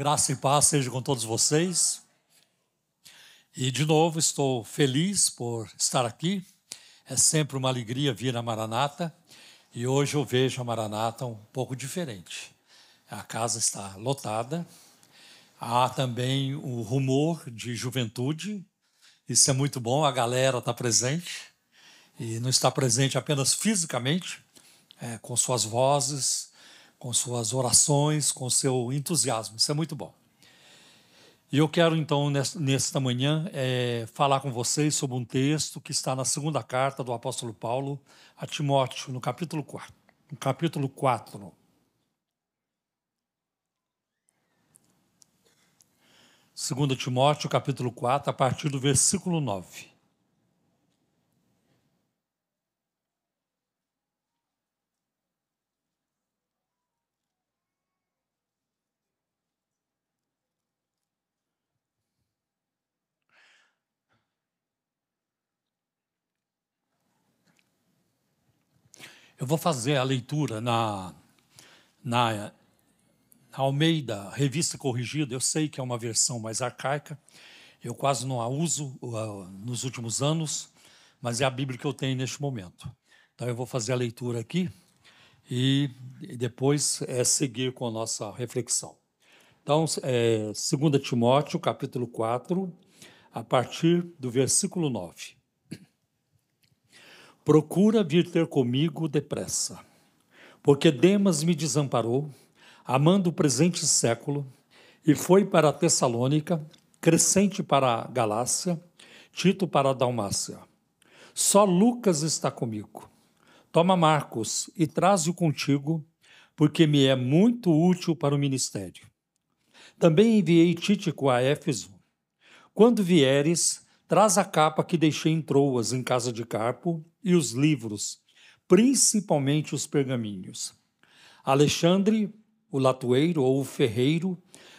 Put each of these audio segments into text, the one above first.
Graça e paz seja com todos vocês. E de novo estou feliz por estar aqui. É sempre uma alegria vir a Maranata. E hoje eu vejo a Maranata um pouco diferente. A casa está lotada. Há também o rumor de juventude. Isso é muito bom, a galera está presente. E não está presente apenas fisicamente, é, com suas vozes, com suas orações, com seu entusiasmo. Isso é muito bom. E eu quero, então, nesta manhã, é, falar com vocês sobre um texto que está na segunda carta do apóstolo Paulo a Timóteo, no capítulo 4. No capítulo 4. Segunda Timóteo, capítulo 4, a partir do versículo 9. Eu vou fazer a leitura na, na, Almeida, Revista Corrigida. Eu sei que é uma versão mais arcaica, eu quase não a uso uh, nos últimos anos, mas é a Bíblia que eu tenho neste momento. Então eu vou fazer a leitura aqui e, e depois é, seguir com a nossa reflexão. Então, é, 2 Timóteo, capítulo 4, a partir do versículo 9. Procura vir ter comigo depressa, porque Demas me desamparou, amando o presente século, e foi para Tessalônica, Crescente para a Galácia, Tito para a Dalmácia. Só Lucas está comigo. Toma Marcos e traze-o contigo, porque me é muito útil para o ministério. Também enviei Títico a Éfeso. Quando vieres, traz a capa que deixei em Troas, em casa de Carpo, e os livros, principalmente os pergaminhos. Alexandre, o latoeiro ou o ferreiro,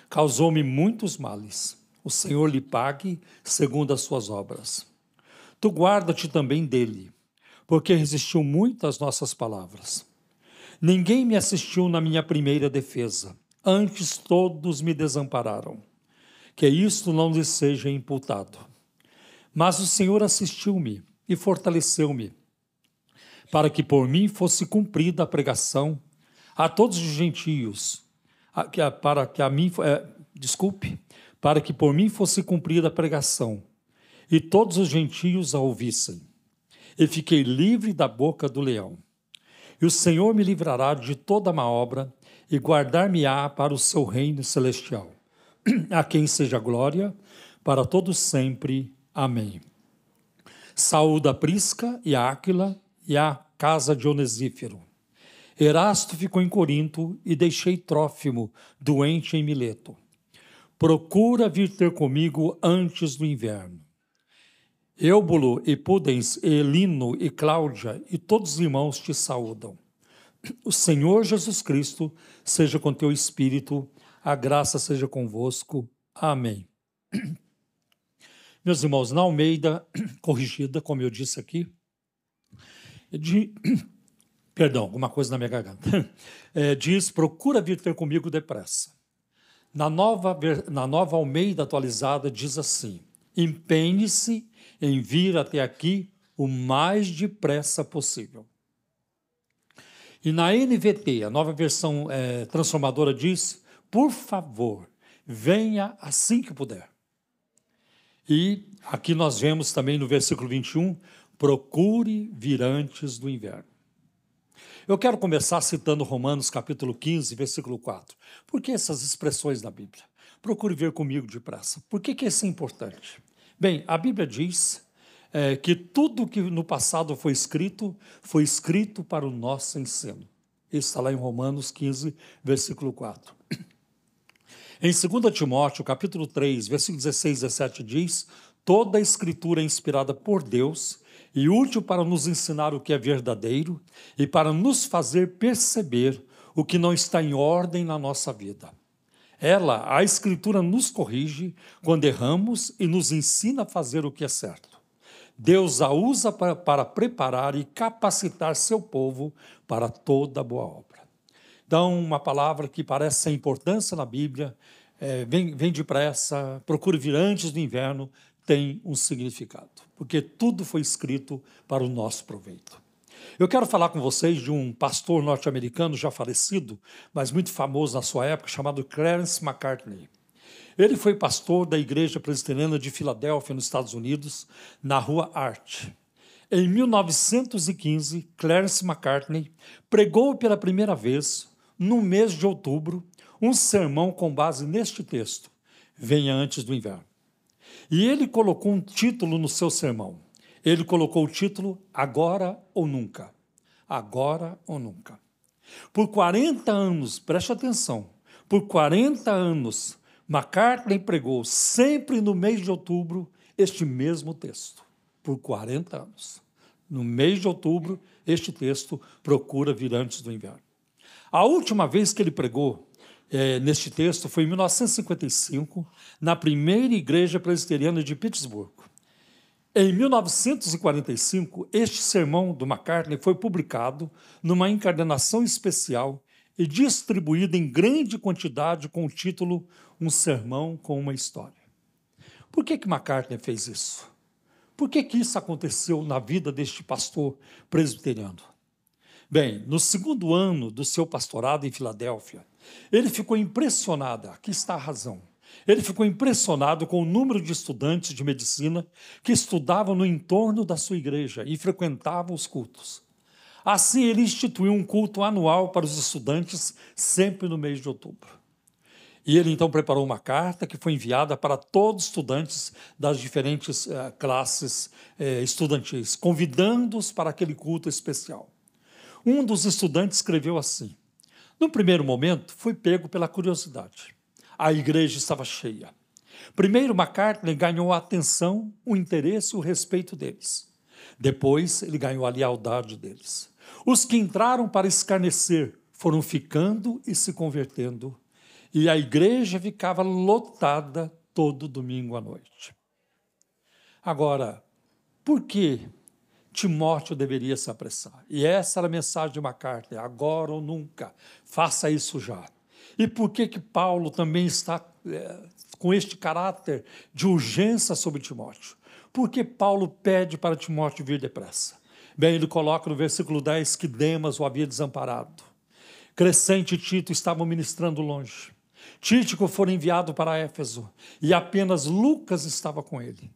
causou-me muitos males. O Senhor lhe pague segundo as suas obras. Tu guarda-te também dele, porque resistiu muito às nossas palavras. Ninguém me assistiu na minha primeira defesa, antes todos me desampararam. Que isto não lhe seja imputado. Mas o Senhor assistiu-me e fortaleceu-me, para que por mim fosse cumprida a pregação a todos os gentios, para que a mim, é, desculpe, para que por mim fosse cumprida a pregação e todos os gentios a ouvissem. E fiquei livre da boca do leão. E o Senhor me livrará de toda má obra e guardar-me-á para o seu reino celestial. A quem seja glória para todos sempre. Amém. Saúda Prisca e Áquila e a casa de Onesífero. Erasto ficou em Corinto e deixei Trófimo, doente em Mileto. Procura vir ter comigo antes do inverno. Eubulo e Pudens, e Elino e Cláudia e todos os irmãos te saúdam. O Senhor Jesus Cristo seja com teu espírito, a graça seja convosco. Amém. Meus irmãos, na Almeida, corrigida, como eu disse aqui, de, perdão, alguma coisa na minha garganta, é, diz: procura vir ter comigo depressa. Na nova, na nova Almeida atualizada, diz assim: empenhe-se em vir até aqui o mais depressa possível. E na NVT, a nova versão é, transformadora, diz: por favor, venha assim que puder. E aqui nós vemos também no versículo 21, procure vir antes do inverno. Eu quero começar citando Romanos capítulo 15, versículo 4. Por que essas expressões da Bíblia? Procure ver comigo depressa. Por que, que isso é importante? Bem, a Bíblia diz é, que tudo que no passado foi escrito, foi escrito para o nosso ensino. Isso está lá em Romanos 15, versículo 4. Em 2 Timóteo, capítulo 3, versículo 16 e 17 diz: Toda a escritura é inspirada por Deus e útil para nos ensinar o que é verdadeiro e para nos fazer perceber o que não está em ordem na nossa vida. Ela, a Escritura, nos corrige quando erramos e nos ensina a fazer o que é certo. Deus a usa para, para preparar e capacitar seu povo para toda boa obra. Então, uma palavra que parece sem importância na Bíblia, é, vem, vem depressa, procure vir antes do inverno, tem um significado, porque tudo foi escrito para o nosso proveito. Eu quero falar com vocês de um pastor norte-americano já falecido, mas muito famoso na sua época, chamado Clarence McCartney. Ele foi pastor da Igreja Presbiteriana de Filadélfia, nos Estados Unidos, na rua Art. Em 1915, Clarence McCartney pregou pela primeira vez, no mês de outubro, um sermão com base neste texto: Venha antes do inverno. E ele colocou um título no seu sermão. Ele colocou o título Agora ou Nunca. Agora ou Nunca. Por 40 anos, preste atenção, por 40 anos, McCartney pregou sempre no mês de outubro este mesmo texto. Por 40 anos. No mês de outubro, este texto procura vir antes do inverno. A última vez que ele pregou é, neste texto foi em 1955, na primeira igreja presbiteriana de Pittsburgh. Em 1945, este sermão do McCartney foi publicado numa encadernação especial e distribuído em grande quantidade com o título Um Sermão com uma História. Por que, que McCartney fez isso? Por que, que isso aconteceu na vida deste pastor presbiteriano? Bem, no segundo ano do seu pastorado em Filadélfia, ele ficou impressionado, aqui está a razão. Ele ficou impressionado com o número de estudantes de medicina que estudavam no entorno da sua igreja e frequentavam os cultos. Assim, ele instituiu um culto anual para os estudantes, sempre no mês de outubro. E ele então preparou uma carta que foi enviada para todos os estudantes das diferentes uh, classes uh, estudantis, convidando-os para aquele culto especial. Um dos estudantes escreveu assim: No primeiro momento, fui pego pela curiosidade. A igreja estava cheia. Primeiro, McCartney ganhou a atenção, o interesse e o respeito deles. Depois, ele ganhou a lealdade deles. Os que entraram para escarnecer foram ficando e se convertendo, e a igreja ficava lotada todo domingo à noite. Agora, por que Timóteo deveria se apressar. E essa era a mensagem de MacArthur, agora ou nunca, faça isso já. E por que que Paulo também está é, com este caráter de urgência sobre Timóteo? Porque Paulo pede para Timóteo vir depressa. Bem, ele coloca no versículo 10 que Demas o havia desamparado. Crescente e Tito estavam ministrando longe. Títico foi enviado para Éfeso e apenas Lucas estava com ele.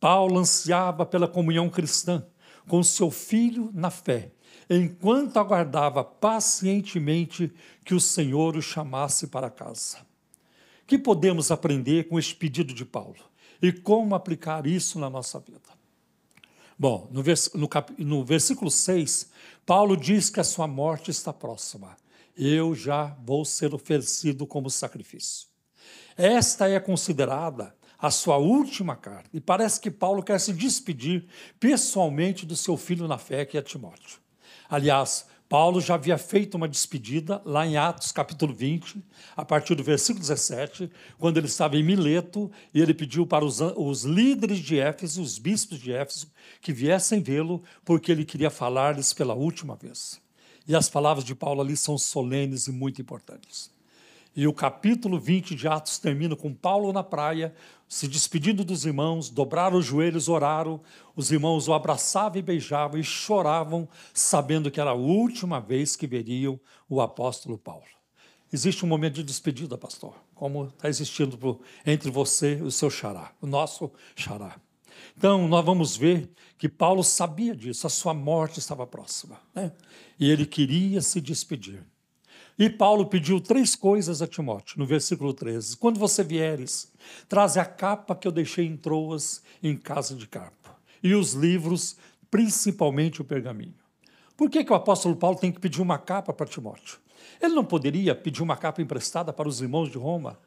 Paulo ansiava pela comunhão cristã com seu filho na fé, enquanto aguardava pacientemente que o Senhor o chamasse para casa. Que podemos aprender com este pedido de Paulo e como aplicar isso na nossa vida? Bom, no, vers no, no versículo 6, Paulo diz que a sua morte está próxima. Eu já vou ser oferecido como sacrifício. Esta é considerada a sua última carta. E parece que Paulo quer se despedir pessoalmente do seu filho na fé, que é Timóteo. Aliás, Paulo já havia feito uma despedida lá em Atos capítulo 20, a partir do versículo 17, quando ele estava em Mileto e ele pediu para os, os líderes de Éfeso, os bispos de Éfeso, que viessem vê-lo, porque ele queria falar-lhes pela última vez. E as palavras de Paulo ali são solenes e muito importantes. E o capítulo 20 de Atos termina com Paulo na praia, se despedindo dos irmãos, dobraram os joelhos, oraram, os irmãos o abraçavam e beijavam e choravam, sabendo que era a última vez que veriam o apóstolo Paulo. Existe um momento de despedida, pastor, como está existindo entre você e o seu xará, o nosso xará. Então, nós vamos ver que Paulo sabia disso, a sua morte estava próxima, né? e ele queria se despedir. E Paulo pediu três coisas a Timóteo, no versículo 13: Quando você vieres, traze a capa que eu deixei em Troas, em casa de Carpo, e os livros, principalmente o pergaminho. Por que, que o apóstolo Paulo tem que pedir uma capa para Timóteo? Ele não poderia pedir uma capa emprestada para os irmãos de Roma?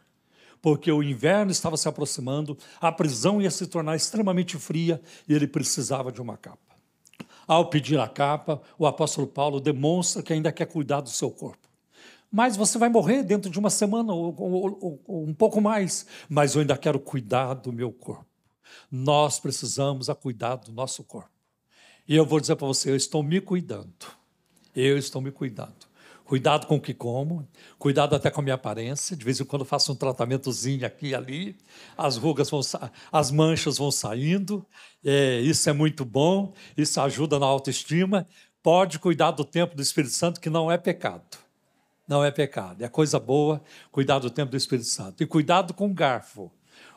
Porque o inverno estava se aproximando, a prisão ia se tornar extremamente fria e ele precisava de uma capa. Ao pedir a capa, o apóstolo Paulo demonstra que ainda quer cuidar do seu corpo mas você vai morrer dentro de uma semana ou, ou, ou, um pouco mais. Mas eu ainda quero cuidar do meu corpo. Nós precisamos a cuidar do nosso corpo. E eu vou dizer para você, eu estou me cuidando. Eu estou me cuidando. Cuidado com o que como, cuidado até com a minha aparência. De vez em quando faço um tratamentozinho aqui e ali, as rugas vão, as manchas vão saindo. É, isso é muito bom, isso ajuda na autoestima. Pode cuidar do tempo do Espírito Santo, que não é pecado. Não é pecado, é coisa boa cuidar do tempo do Espírito Santo. E cuidado com o garfo.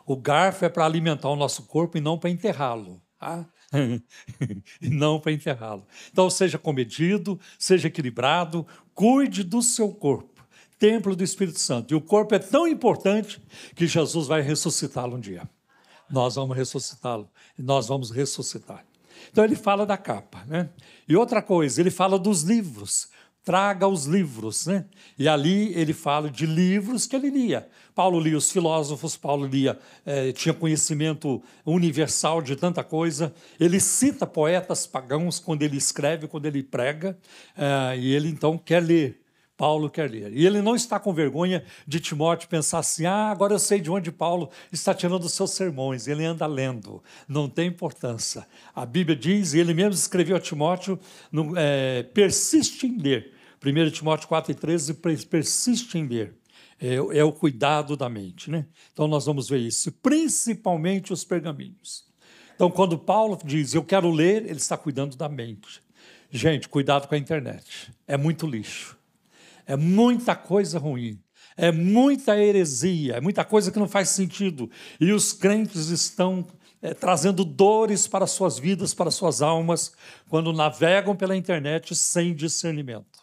O garfo é para alimentar o nosso corpo e não para enterrá-lo. Tá? e não para enterrá-lo. Então, seja comedido, seja equilibrado, cuide do seu corpo, templo do Espírito Santo. E o corpo é tão importante que Jesus vai ressuscitá-lo um dia. Nós vamos ressuscitá-lo, nós vamos ressuscitar. Então ele fala da capa, né? E outra coisa, ele fala dos livros traga os livros. Né? E ali ele fala de livros que ele lia. Paulo lia os filósofos, Paulo lia, é, tinha conhecimento universal de tanta coisa. Ele cita poetas pagãos quando ele escreve, quando ele prega, é, e ele então quer ler. Paulo quer ler. E ele não está com vergonha de Timóteo pensar assim: ah, agora eu sei de onde Paulo está tirando os seus sermões. Ele anda lendo, não tem importância. A Bíblia diz, e ele mesmo escreveu a Timóteo: no, é, persiste em ler. 1 Timóteo 4,13 persiste em ler. É, é, o cuidado da mente. Né? Então nós vamos ver isso, principalmente os pergaminhos. Então, quando Paulo diz eu quero ler, ele está cuidando da mente. Gente, cuidado com a internet. É muito lixo. É muita coisa ruim. É muita heresia, é muita coisa que não faz sentido. E os crentes estão é, trazendo dores para suas vidas, para suas almas, quando navegam pela internet sem discernimento.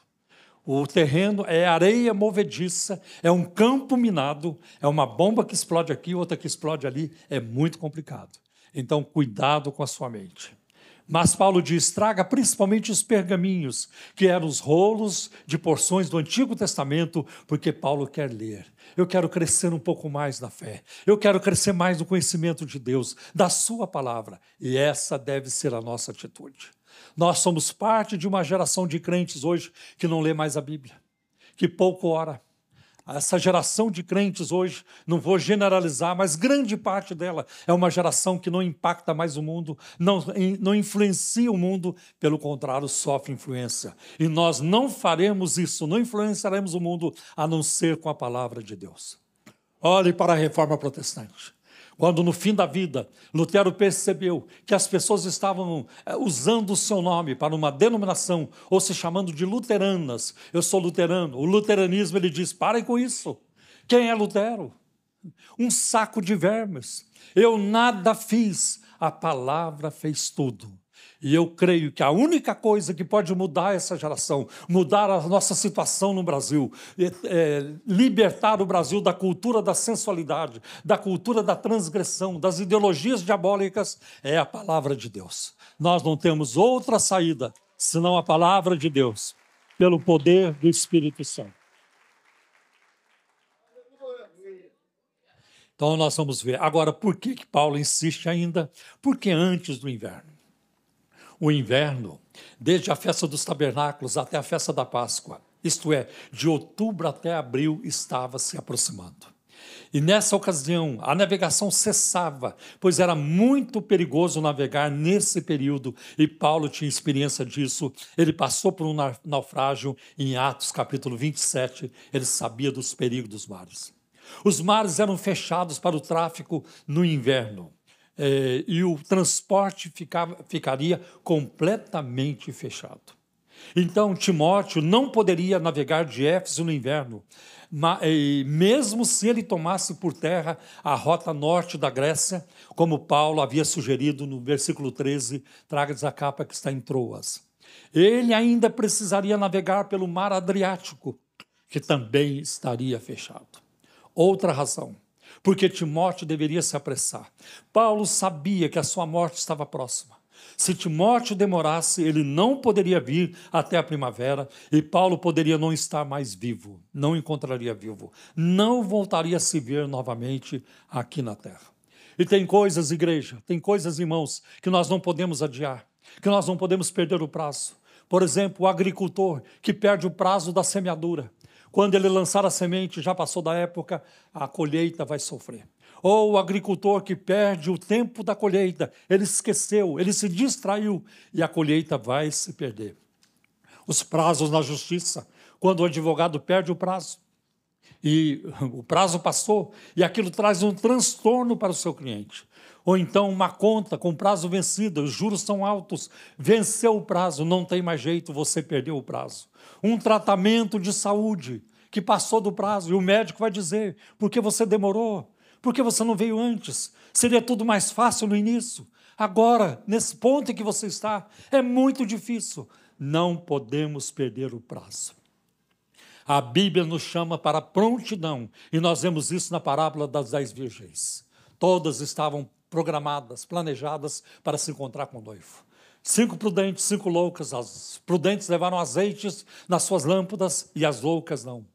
O terreno é areia movediça, é um campo minado, é uma bomba que explode aqui, outra que explode ali. É muito complicado. Então, cuidado com a sua mente. Mas Paulo diz: traga principalmente os pergaminhos, que eram os rolos de porções do Antigo Testamento, porque Paulo quer ler. Eu quero crescer um pouco mais na fé. Eu quero crescer mais no conhecimento de Deus, da Sua palavra. E essa deve ser a nossa atitude. Nós somos parte de uma geração de crentes hoje que não lê mais a Bíblia, que pouco ora essa geração de crentes hoje, não vou generalizar, mas grande parte dela é uma geração que não impacta mais o mundo, não, não influencia o mundo, pelo contrário, sofre influência. E nós não faremos isso, não influenciaremos o mundo a não ser com a palavra de Deus. Olhe para a reforma protestante. Quando no fim da vida, Lutero percebeu que as pessoas estavam eh, usando o seu nome para uma denominação, ou se chamando de luteranas. Eu sou luterano. O luteranismo, ele diz: parem com isso. Quem é Lutero? Um saco de vermes. Eu nada fiz, a palavra fez tudo. E eu creio que a única coisa que pode mudar essa geração, mudar a nossa situação no Brasil, é, é, libertar o Brasil da cultura da sensualidade, da cultura da transgressão, das ideologias diabólicas, é a palavra de Deus. Nós não temos outra saída senão a palavra de Deus, pelo poder do Espírito Santo. Então nós vamos ver. Agora, por que, que Paulo insiste ainda? Porque antes do inverno o inverno, desde a festa dos tabernáculos até a festa da Páscoa, isto é, de outubro até abril, estava se aproximando. E nessa ocasião, a navegação cessava, pois era muito perigoso navegar nesse período, e Paulo tinha experiência disso. Ele passou por um naufrágio em Atos, capítulo 27, ele sabia dos perigos dos mares. Os mares eram fechados para o tráfico no inverno eh, e o transporte ficava, ficaria completamente fechado. Então, Timóteo não poderia navegar de Éfeso no inverno, mas, mesmo se ele tomasse por terra a rota norte da Grécia, como Paulo havia sugerido no versículo 13, traga-lhes a capa que está em Troas. Ele ainda precisaria navegar pelo mar Adriático, que também estaria fechado. Outra razão porque Timóteo deveria se apressar. Paulo sabia que a sua morte estava próxima. Se Timóteo demorasse, ele não poderia vir até a primavera e Paulo poderia não estar mais vivo, não encontraria vivo, não voltaria a se ver novamente aqui na terra. E tem coisas, igreja, tem coisas, irmãos, que nós não podemos adiar, que nós não podemos perder o prazo. Por exemplo, o agricultor que perde o prazo da semeadura. Quando ele lançar a semente, já passou da época, a colheita vai sofrer. Ou o agricultor que perde o tempo da colheita, ele esqueceu, ele se distraiu e a colheita vai se perder. Os prazos na justiça, quando o advogado perde o prazo. E o prazo passou, e aquilo traz um transtorno para o seu cliente. Ou então uma conta com prazo vencido, os juros são altos, venceu o prazo, não tem mais jeito, você perdeu o prazo. Um tratamento de saúde que passou do prazo, e o médico vai dizer: por que você demorou? Por que você não veio antes? Seria tudo mais fácil no início. Agora, nesse ponto em que você está, é muito difícil. Não podemos perder o prazo. A Bíblia nos chama para prontidão, e nós vemos isso na parábola das dez virgens. Todas estavam programadas, planejadas para se encontrar com o noivo. Cinco prudentes, cinco loucas. As prudentes levaram azeites nas suas lâmpadas e as loucas não.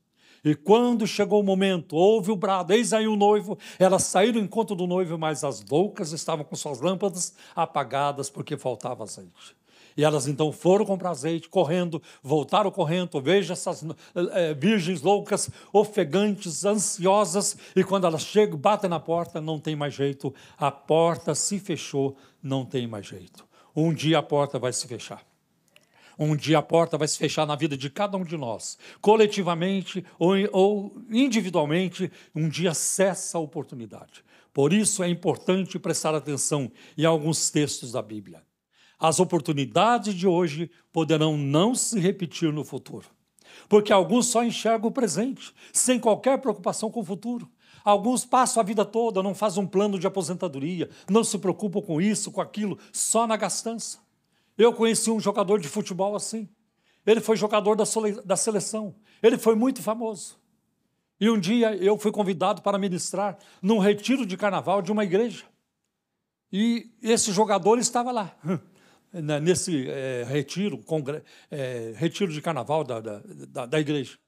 E quando chegou o momento, houve o brado, eis aí o noivo, elas saíram ao encontro do noivo, mas as loucas estavam com suas lâmpadas apagadas porque faltava azeite. E elas então foram comprar azeite, correndo, voltaram correndo. Veja essas é, virgens loucas, ofegantes, ansiosas. E quando elas chegam, batem na porta, não tem mais jeito. A porta se fechou, não tem mais jeito. Um dia a porta vai se fechar. Um dia a porta vai se fechar na vida de cada um de nós, coletivamente ou, individualmente, um dia cessa a oportunidade. Por isso é importante prestar atenção em alguns textos da Bíblia. As oportunidades de hoje poderão não se repetir no futuro, porque alguns só enxergam o presente, sem qualquer preocupação com o futuro. Alguns passam a vida toda, não fazem um plano de aposentadoria, não se preocupam com isso, com aquilo, só na gastança. Eu conheci um jogador de futebol assim. Ele foi jogador da seleção. Ele foi muito famoso. E um dia eu fui convidado para ministrar num retiro de carnaval de uma igreja. E esse jogador estava lá, né, nesse é, retiro, congre, é, retiro de carnaval da, da, da igreja.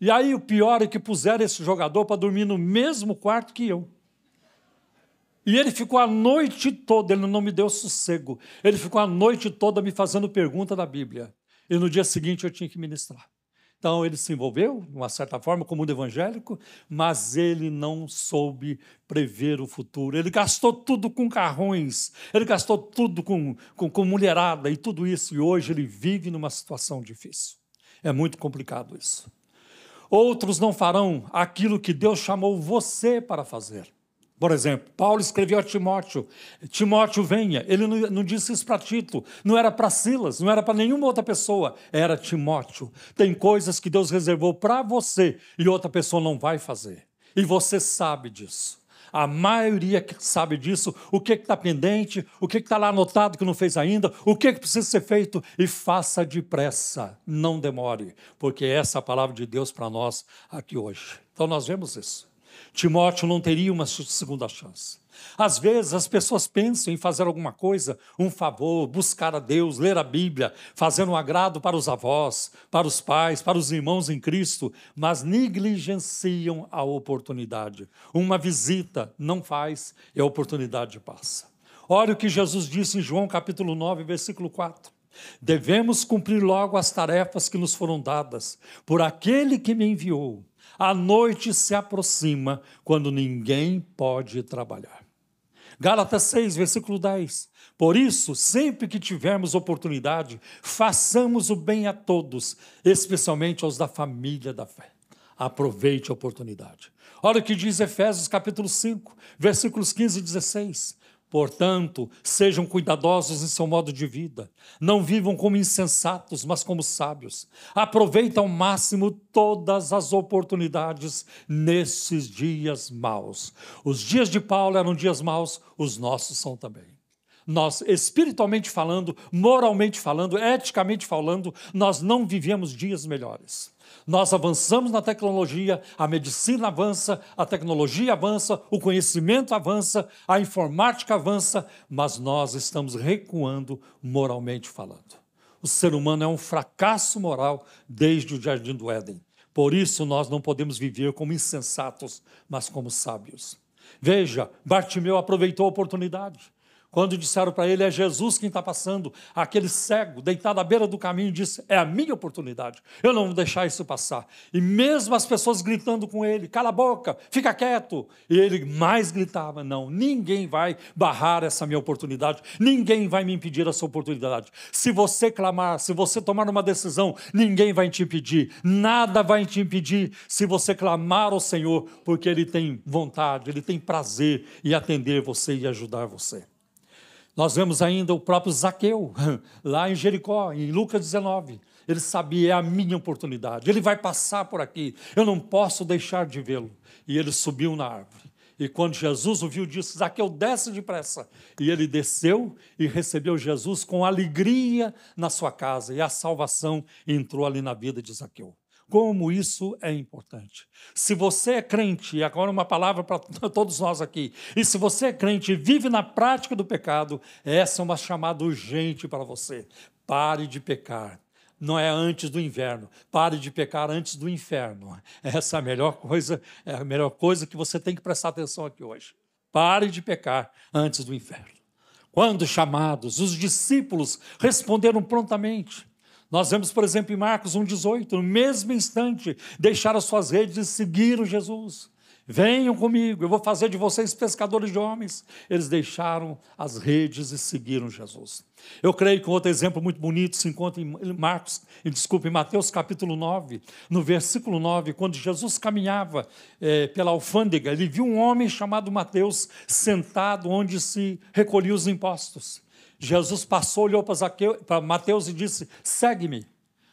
E aí o pior é que puseram esse jogador para dormir no mesmo quarto que eu. E ele ficou a noite toda, ele não me deu sossego. Ele ficou a noite toda me fazendo pergunta da Bíblia. E no dia seguinte eu tinha que ministrar. Então ele se envolveu, de uma certa forma, como mundo evangélico, mas ele não soube prever o futuro. Ele gastou tudo com carrões, ele gastou tudo com, com, com mulherada e tudo isso. E hoje ele vive numa situação difícil. É muito complicado isso. Outros não farão aquilo que Deus chamou você para fazer. Por exemplo, Paulo escreveu a Timóteo: Timóteo, venha. Ele não, não disse isso para Tito, não era para Silas, não era para nenhuma outra pessoa, era Timóteo. Tem coisas que Deus reservou para você e outra pessoa não vai fazer. E você sabe disso. A maioria sabe disso, o que está pendente, o que está lá anotado que não fez ainda, o que, que precisa ser feito, e faça depressa, não demore, porque essa é a palavra de Deus para nós aqui hoje. Então nós vemos isso. Timóteo não teria uma segunda chance. Às vezes as pessoas pensam em fazer alguma coisa, um favor, buscar a Deus, ler a Bíblia, fazer um agrado para os avós, para os pais, para os irmãos em Cristo, mas negligenciam a oportunidade. Uma visita não faz e a oportunidade passa. Olha o que Jesus disse em João capítulo 9, versículo 4. Devemos cumprir logo as tarefas que nos foram dadas por aquele que me enviou. A noite se aproxima quando ninguém pode trabalhar. Gálatas 6, versículo 10. Por isso, sempre que tivermos oportunidade, façamos o bem a todos, especialmente aos da família da fé. Aproveite a oportunidade. Olha o que diz Efésios capítulo 5, versículos 15 e 16. Portanto, sejam cuidadosos em seu modo de vida. Não vivam como insensatos, mas como sábios. Aproveitem ao máximo todas as oportunidades nesses dias maus. Os dias de Paulo eram dias maus, os nossos são também. Nós, espiritualmente falando, moralmente falando, eticamente falando, nós não vivemos dias melhores. Nós avançamos na tecnologia, a medicina avança, a tecnologia avança, o conhecimento avança, a informática avança, mas nós estamos recuando moralmente falando. O ser humano é um fracasso moral desde o jardim do Éden. Por isso nós não podemos viver como insensatos, mas como sábios. Veja, Bartimeu aproveitou a oportunidade. Quando disseram para ele, é Jesus quem está passando, aquele cego, deitado à beira do caminho, disse: É a minha oportunidade, eu não vou deixar isso passar. E mesmo as pessoas gritando com ele: Cala a boca, fica quieto. E ele mais gritava: Não, ninguém vai barrar essa minha oportunidade, ninguém vai me impedir essa oportunidade. Se você clamar, se você tomar uma decisão, ninguém vai te impedir, nada vai te impedir se você clamar ao Senhor, porque Ele tem vontade, Ele tem prazer em atender você e ajudar você. Nós vemos ainda o próprio Zaqueu, lá em Jericó, em Lucas 19. Ele sabia, é a minha oportunidade, ele vai passar por aqui, eu não posso deixar de vê-lo. E ele subiu na árvore. E quando Jesus o viu, disse: Zaqueu, desce depressa. E ele desceu e recebeu Jesus com alegria na sua casa. E a salvação entrou ali na vida de Zaqueu. Como isso é importante. Se você é crente, e agora uma palavra para todos nós aqui, e se você é crente e vive na prática do pecado, essa é uma chamada urgente para você. Pare de pecar. Não é antes do inverno. Pare de pecar antes do inferno. Essa é a melhor coisa, é a melhor coisa que você tem que prestar atenção aqui hoje. Pare de pecar antes do inferno. Quando chamados, os discípulos responderam prontamente. Nós vemos, por exemplo, em Marcos 1,18, no mesmo instante, deixaram suas redes e seguiram Jesus. Venham comigo, eu vou fazer de vocês pescadores de homens. Eles deixaram as redes e seguiram Jesus. Eu creio que um outro exemplo muito bonito se encontra em Marcos, e desculpe, em Mateus capítulo 9, no versículo 9, quando Jesus caminhava é, pela alfândega, ele viu um homem chamado Mateus sentado onde se recolhiam os impostos. Jesus passou, olhou para Mateus e disse: segue-me.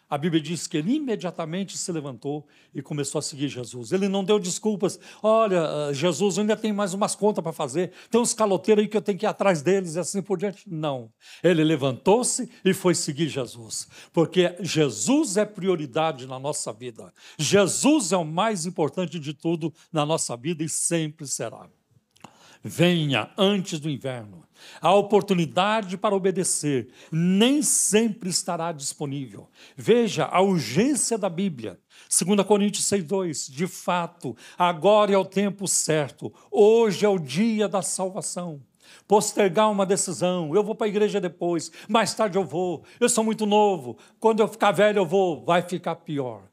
A Bíblia diz que ele imediatamente se levantou e começou a seguir Jesus. Ele não deu desculpas. Olha, ah, Jesus, ainda tem mais umas contas para fazer. Tem uns caloteiros aí que eu tenho que ir atrás deles e assim por diante. Não. Ele levantou-se e foi seguir Jesus. Porque Jesus é prioridade na nossa vida. Jesus é o mais importante de tudo na nossa vida e sempre será venha antes do inverno. A oportunidade para obedecer nem sempre estará disponível. Veja a urgência da Bíblia. 2 Coríntios 6,2: De fato, agora é o tempo certo, hoje é o dia da salvação. Postergar uma decisão, eu vou para a igreja depois, mais tarde eu vou, eu sou muito novo, quando eu ficar velho eu vou, vai ficar pior.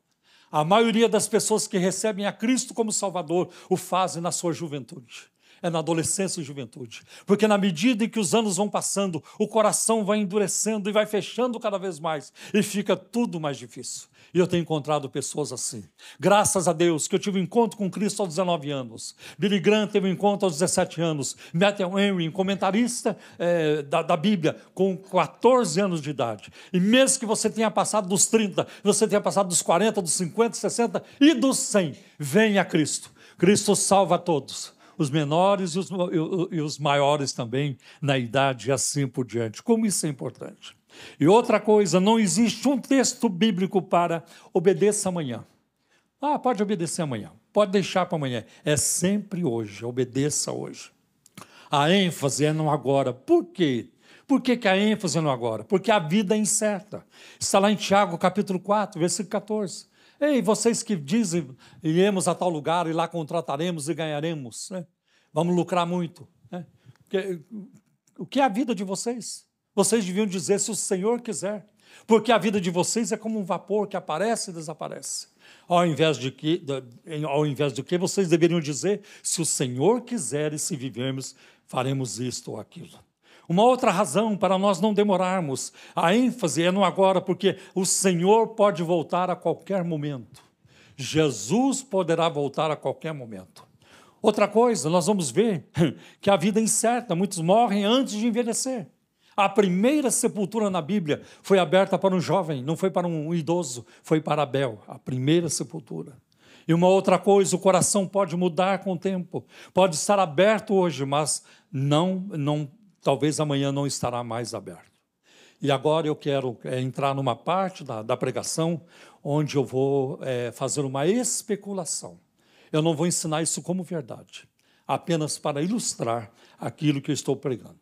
A maioria das pessoas que recebem a Cristo como Salvador o fazem na sua juventude é na adolescência e juventude. Porque na medida em que os anos vão passando, o coração vai endurecendo e vai fechando cada vez mais, e fica tudo mais difícil. E eu tenho encontrado pessoas assim. Graças a Deus que eu tive um encontro com Cristo aos 19 anos. Billy Graham teve um encontro aos 17 anos. Matthew Henry, comentarista é, da, da Bíblia, com 14 anos de idade. E mesmo que você tenha passado dos 30, você tenha passado dos 40, dos 50, 60 e dos 100, venha a Cristo. Cristo salva todos os menores e os, e os maiores também na idade e assim por diante. Como isso é importante. E outra coisa, não existe um texto bíblico para obedeça amanhã. Ah, pode obedecer amanhã, pode deixar para amanhã. É sempre hoje, obedeça hoje. A ênfase é no agora. Por quê? Por que, que a ênfase é no agora? Porque a vida é incerta. Está lá em Tiago, capítulo 4, versículo 14. Ei, vocês que dizem, iremos a tal lugar e lá contrataremos e ganharemos, né? vamos lucrar muito. Né? o que é a vida de vocês? Vocês deviam dizer se o Senhor quiser, porque a vida de vocês é como um vapor que aparece e desaparece. Ao invés de que, ao invés de que vocês deveriam dizer, se o Senhor quiser e se vivermos, faremos isto ou aquilo. Uma outra razão para nós não demorarmos, a ênfase é no agora, porque o Senhor pode voltar a qualquer momento. Jesus poderá voltar a qualquer momento. Outra coisa, nós vamos ver que a vida é incerta, muitos morrem antes de envelhecer. A primeira sepultura na Bíblia foi aberta para um jovem, não foi para um idoso, foi para Abel, a primeira sepultura. E uma outra coisa, o coração pode mudar com o tempo, pode estar aberto hoje, mas não, não talvez amanhã não estará mais aberto. E agora eu quero é, entrar numa parte da, da pregação onde eu vou é, fazer uma especulação. Eu não vou ensinar isso como verdade, apenas para ilustrar aquilo que eu estou pregando.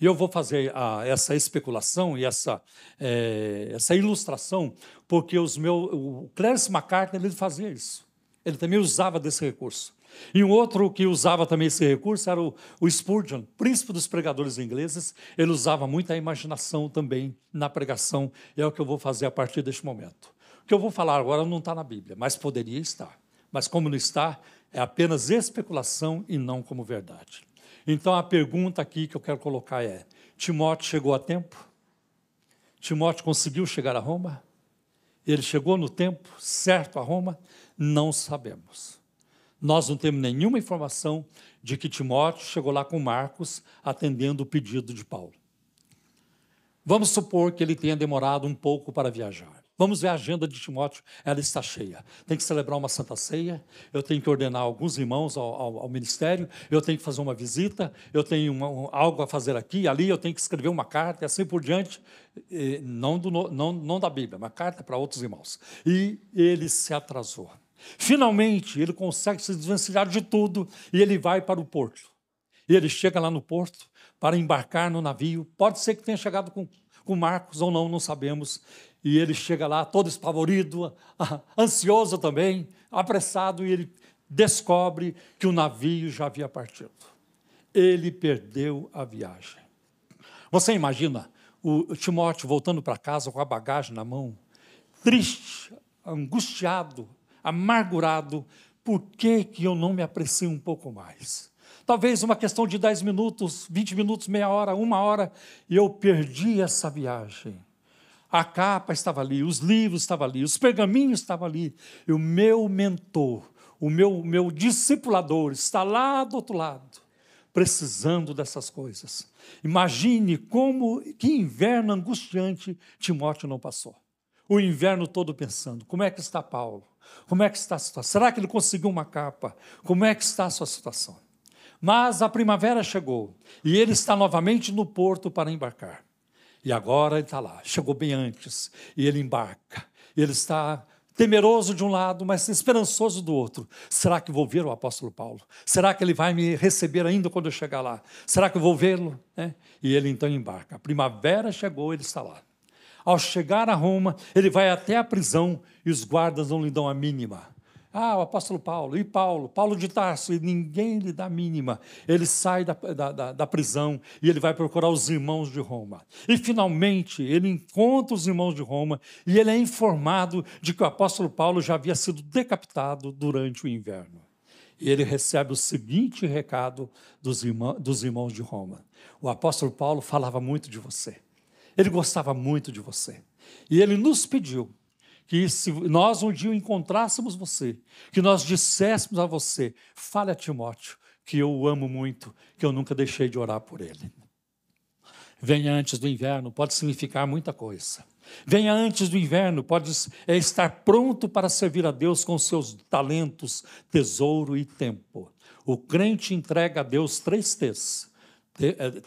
E eu vou fazer a, essa especulação e essa, é, essa ilustração, porque os meus, o Clarence McCartney ele fazia isso. Ele também usava desse recurso. E um outro que usava também esse recurso era o, Spurgeon, príncipe dos pregadores ingleses. Ele usava muita imaginação também na pregação, e é o que eu vou fazer a partir deste momento. O que eu vou falar agora não está na Bíblia, mas poderia estar. Mas como não está, é apenas especulação e não como verdade. Então a pergunta aqui que eu quero colocar é: Timóteo chegou a tempo? Timóteo conseguiu chegar a Roma? Ele chegou no tempo certo a Roma? Não sabemos. Nós não temos nenhuma informação de que Timóteo chegou lá com Marcos atendendo o pedido de Paulo. Vamos supor que ele tenha demorado um pouco para viajar. Vamos ver a agenda de Timóteo, ela está cheia. Tem que celebrar uma santa ceia, eu tenho que ordenar alguns irmãos ao, ao, ao ministério, eu tenho que fazer uma visita, eu tenho uma, um, algo a fazer aqui, ali, eu tenho que escrever uma carta e assim por diante. E, não, do, não, não da Bíblia, uma carta para outros irmãos. E ele se atrasou. Finalmente, ele consegue se desvencilhar de tudo e ele vai para o porto. E ele chega lá no porto para embarcar no navio. Pode ser que tenha chegado com, com Marcos ou não, não sabemos. E ele chega lá todo espavorido, ansioso também, apressado, e ele descobre que o navio já havia partido. Ele perdeu a viagem. Você imagina o Timóteo voltando para casa com a bagagem na mão, triste, angustiado, amargurado. Por que, que eu não me aprecio um pouco mais? Talvez uma questão de 10 minutos, 20 minutos, meia hora, uma hora, e eu perdi essa viagem. A capa estava ali, os livros estavam ali, os pergaminhos estavam ali. E o meu mentor, o meu, meu discipulador está lá do outro lado, precisando dessas coisas. Imagine como, que inverno angustiante Timóteo não passou. O inverno todo pensando, como é que está Paulo? Como é que está a situação? Será que ele conseguiu uma capa? Como é que está a sua situação? Mas a primavera chegou e ele está novamente no porto para embarcar. E agora ele está lá, chegou bem antes, e ele embarca. Ele está temeroso de um lado, mas esperançoso do outro. Será que vou ver o apóstolo Paulo? Será que ele vai me receber ainda quando eu chegar lá? Será que eu vou vê-lo? É. E ele então embarca. A primavera chegou, ele está lá. Ao chegar a Roma, ele vai até a prisão e os guardas não lhe dão a mínima. Ah, o apóstolo Paulo, e Paulo, Paulo de Tarso, e ninguém lhe dá mínima. Ele sai da, da, da, prisão e ele vai procurar os irmãos de Roma. E finalmente ele encontra os irmãos de Roma e ele é informado de que o apóstolo Paulo já havia sido decapitado durante o inverno. E ele recebe o seguinte recado dos, dos irmãos de Roma: O apóstolo Paulo falava muito de você, ele gostava muito de você. E ele nos pediu que se nós um dia encontrássemos você, que nós disséssemos a você, fale a Timóteo que eu o amo muito, que eu nunca deixei de orar por ele. Venha antes do inverno pode significar muita coisa. Venha antes do inverno pode é estar pronto para servir a Deus com seus talentos, tesouro e tempo. O crente entrega a Deus três T's: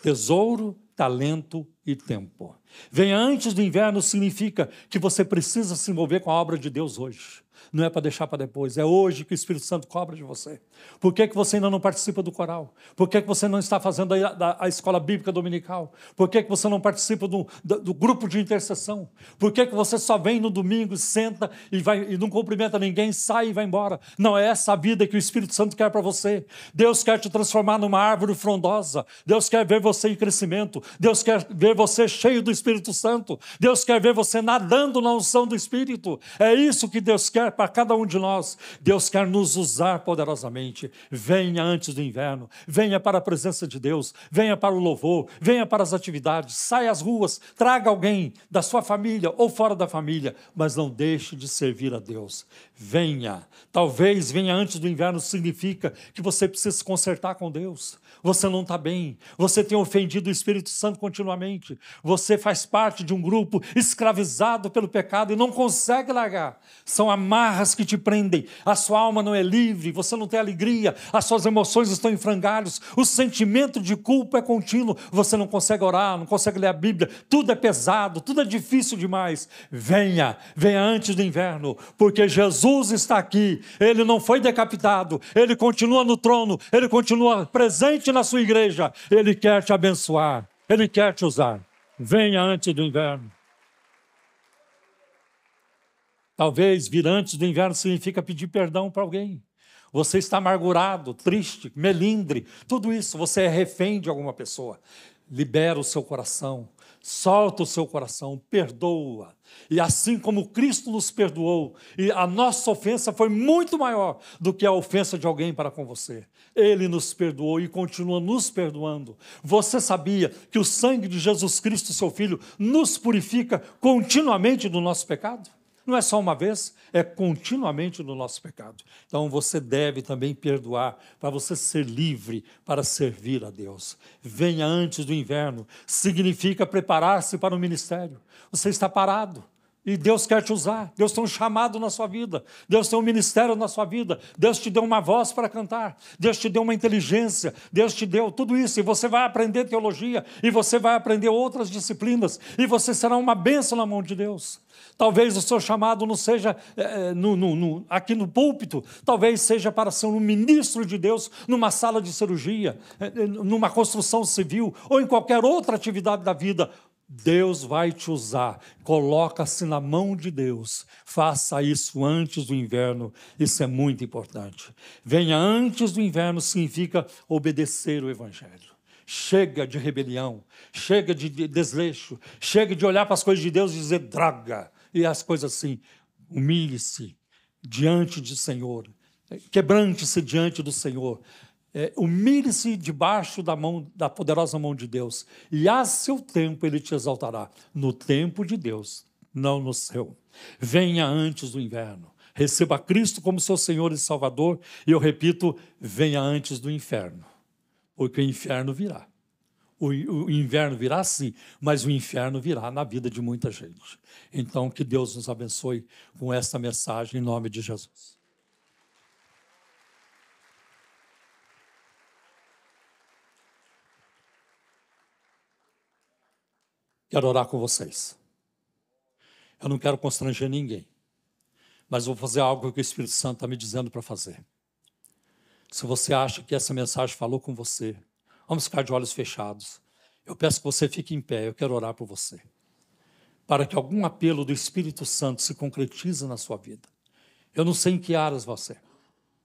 tesouro, talento e tempo. Venha antes do inverno significa que você precisa se envolver com a obra de Deus hoje não é para deixar para depois, é hoje que o Espírito Santo cobra de você. Por que, que você ainda não participa do coral? Por que, que você não está fazendo a, a, a escola bíblica dominical? Por que, que você não participa do, do, do, grupo de intercessão? Por que, que você só vem no domingo, senta e, vai, e não cumprimenta ninguém, sai e vai embora? Não é essa a vida que o Espírito Santo quer para você. Deus quer te transformar numa árvore frondosa. Deus quer ver você em crescimento. Deus quer ver você cheio do Espírito Santo. Deus quer ver você nadando na unção do Espírito. É isso que Deus quer para cada um de nós. Deus quer nos usar poderosamente. Venha antes do inverno, venha para a presença de Deus, venha para o louvor, venha para as atividades, saia às ruas, traga alguém da sua família ou fora da família, mas não deixe de servir a Deus. Venha. Talvez venha antes do inverno significa que você precisa se consertar com Deus você não está bem, você tem ofendido o Espírito Santo continuamente, você faz parte de um grupo escravizado pelo pecado e não consegue largar. São amarras que te prendem, a sua alma não é livre, você não tem alegria, as suas emoções estão em frangalhos, o sentimento de culpa é contínuo, você não consegue orar, não consegue ler a Bíblia, tudo é pesado, tudo é difícil demais. Venha, venha antes do inverno, porque Jesus está aqui, ele não foi decapitado, ele continua no trono, ele continua presente na sua igreja, Ele quer te abençoar, Ele quer te usar. Venha antes do inverno. Talvez vir antes do inverno significa pedir perdão para alguém. você está amargurado, triste, melindre, tudo isso, você é refém de alguma pessoa. Libera o seu coração, solta o seu coração, perdoa. E assim como Cristo nos perdoou, e a nossa ofensa foi muito maior do que a ofensa de alguém para com você. Ele nos perdoou e continua nos perdoando. Você sabia que o sangue de Jesus Cristo, seu Filho, nos purifica continuamente do nosso pecado? Não é só uma vez, é continuamente no nosso pecado. Então você deve também perdoar para você ser livre para servir a Deus. Venha antes do inverno significa preparar-se para o ministério. Você está parado. E Deus quer te usar. Deus tem um chamado na sua vida. Deus tem um ministério na sua vida. Deus te deu uma voz para cantar. Deus te deu uma inteligência. Deus te deu tudo isso. E você vai aprender teologia. E você vai aprender outras disciplinas. E você será uma bênção na mão de Deus. Talvez o seu chamado não seja é, no, no, no, aqui no púlpito, talvez seja para ser um ministro de Deus numa sala de cirurgia, é, numa construção civil ou em qualquer outra atividade da vida. Deus vai te usar. Coloca-se na mão de Deus. Faça isso antes do inverno. Isso é muito importante. Venha antes do inverno significa obedecer o Evangelho. Chega de rebelião, chega de desleixo, chega de olhar para as coisas de Deus e dizer draga e as coisas assim. Humilhe-se diante do Senhor, quebrante-se diante do Senhor. É, Humilhe-se debaixo da mão da poderosa mão de Deus, e a seu tempo ele te exaltará. No tempo de Deus, não no seu. Venha antes do inverno. Receba Cristo como seu Senhor e Salvador, e eu repito, venha antes do inferno, porque o inferno virá. O, o, inverno virá sim, mas o inferno virá na vida de muita gente. Então, que Deus nos abençoe com esta mensagem em nome de Jesus. Quero orar com vocês. Eu não quero constranger ninguém, mas vou fazer algo que o Espírito Santo está me dizendo para fazer. Se você acha que essa mensagem falou com você, Vamos ficar de olhos fechados. Eu peço que você fique em pé, eu quero orar por você. Para que algum apelo do Espírito Santo se concretize na sua vida. Eu não sei em que áreas você.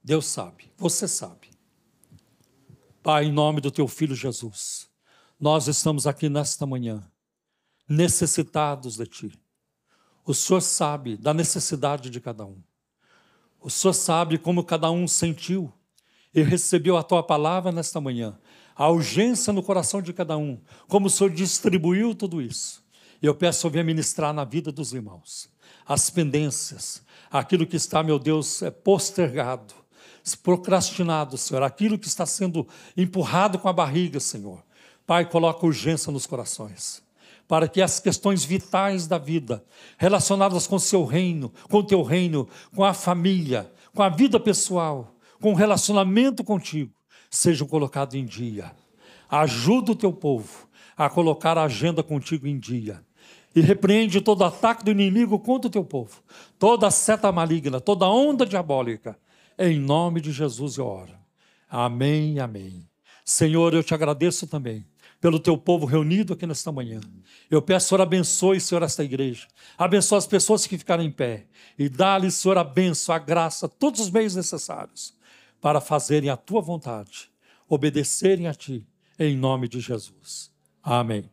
Deus sabe, você sabe. Pai, em nome do teu filho Jesus, nós estamos aqui nesta manhã, necessitados de ti. O Senhor sabe da necessidade de cada um. O Senhor sabe como cada um sentiu e recebeu a tua palavra nesta manhã a urgência no coração de cada um, como o Senhor distribuiu tudo isso. Eu peço ao ministrar na vida dos irmãos, as pendências, aquilo que está, meu Deus, é postergado, procrastinado, Senhor, aquilo que está sendo empurrado com a barriga, Senhor. Pai, coloca urgência nos corações para que as questões vitais da vida, relacionadas com o seu reino, com o teu reino, com a família, com a vida pessoal, com o relacionamento contigo, sejam colocados em dia. Ajuda o teu povo a colocar a agenda contigo em dia. E repreende todo ataque do inimigo contra o teu povo, toda seta maligna, toda onda diabólica. Em nome de Jesus eu oro. Amém, amém. Senhor, eu te agradeço também pelo teu povo reunido aqui nesta manhã. Eu peço, Senhor, abençoe, Senhor, esta igreja. Abençoe as pessoas que ficaram em pé. E dá-lhe, Senhor, a benção, a graça, todos os meios necessários para fazerem a tua vontade, obedecerem a ti, em nome de Jesus. Amém.